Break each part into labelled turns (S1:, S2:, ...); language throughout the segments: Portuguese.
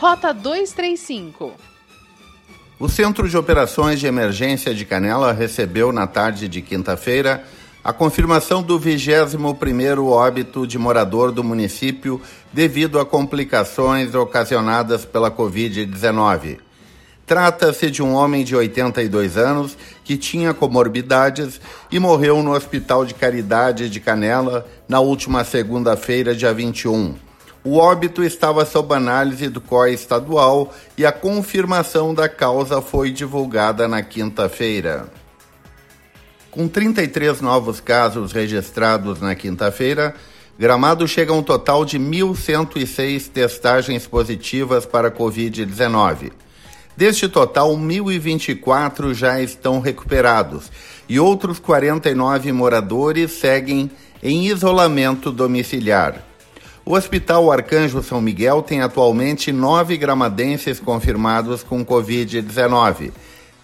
S1: Rota 235.
S2: O Centro de Operações de Emergência de Canela recebeu na tarde de quinta-feira a confirmação do 21º óbito de morador do município devido a complicações ocasionadas pela Covid-19. Trata-se de um homem de 82 anos que tinha comorbidades e morreu no Hospital de Caridade de Canela na última segunda-feira, dia 21. O óbito estava sob análise do COI estadual e a confirmação da causa foi divulgada na quinta-feira. Com 33 novos casos registrados na quinta-feira, Gramado chega a um total de 1.106 testagens positivas para Covid-19. Deste total, 1.024 já estão recuperados e outros 49 moradores seguem em isolamento domiciliar. O Hospital Arcanjo São Miguel tem atualmente nove gramadenses confirmados com Covid-19,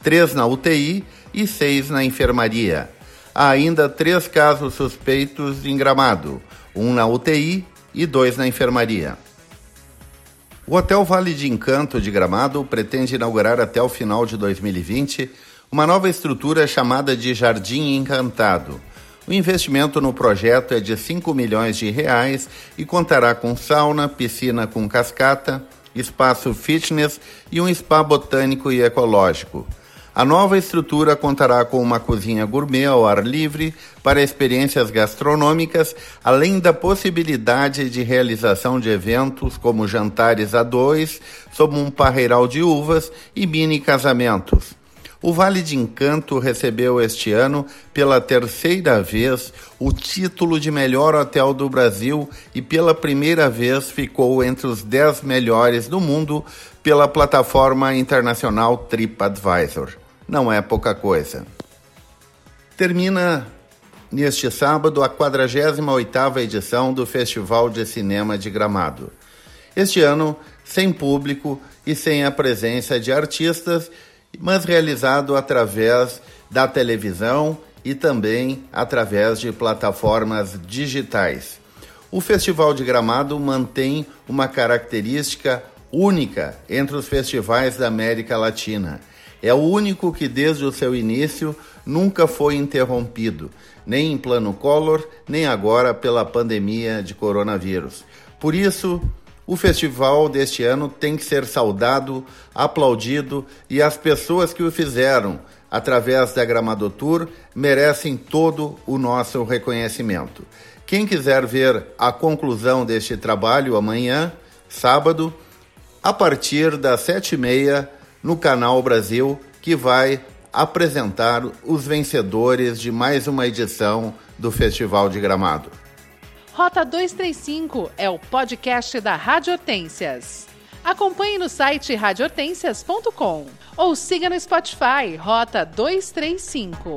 S2: três na UTI e seis na enfermaria. Há ainda três casos suspeitos em Gramado, um na UTI e dois na enfermaria. O Hotel Vale de Encanto de Gramado pretende inaugurar até o final de 2020 uma nova estrutura chamada de Jardim Encantado o investimento no projeto é de 5 milhões de reais e contará com sauna, piscina com cascata, espaço fitness e um spa botânico e ecológico. A nova estrutura contará com uma cozinha gourmet ao ar livre para experiências gastronômicas, além da possibilidade de realização de eventos como jantares a dois, sob um parreiral de uvas e mini casamentos. O Vale de Encanto recebeu este ano, pela terceira vez, o título de melhor hotel do Brasil e pela primeira vez ficou entre os 10 melhores do mundo pela plataforma internacional TripAdvisor. Não é pouca coisa. Termina neste sábado a 48ª edição do Festival de Cinema de Gramado. Este ano, sem público e sem a presença de artistas mas realizado através da televisão e também através de plataformas digitais. O Festival de Gramado mantém uma característica única entre os festivais da América Latina. É o único que, desde o seu início, nunca foi interrompido, nem em plano Collor, nem agora pela pandemia de coronavírus. Por isso, o festival deste ano tem que ser saudado, aplaudido e as pessoas que o fizeram através da Gramado Tour merecem todo o nosso reconhecimento. Quem quiser ver a conclusão deste trabalho amanhã, sábado, a partir das sete e meia no canal Brasil, que vai apresentar os vencedores de mais uma edição do Festival de Gramado.
S1: Rota 235 é o podcast da Rádio Hortências. Acompanhe no site radiohortências.com ou siga no Spotify Rota 235.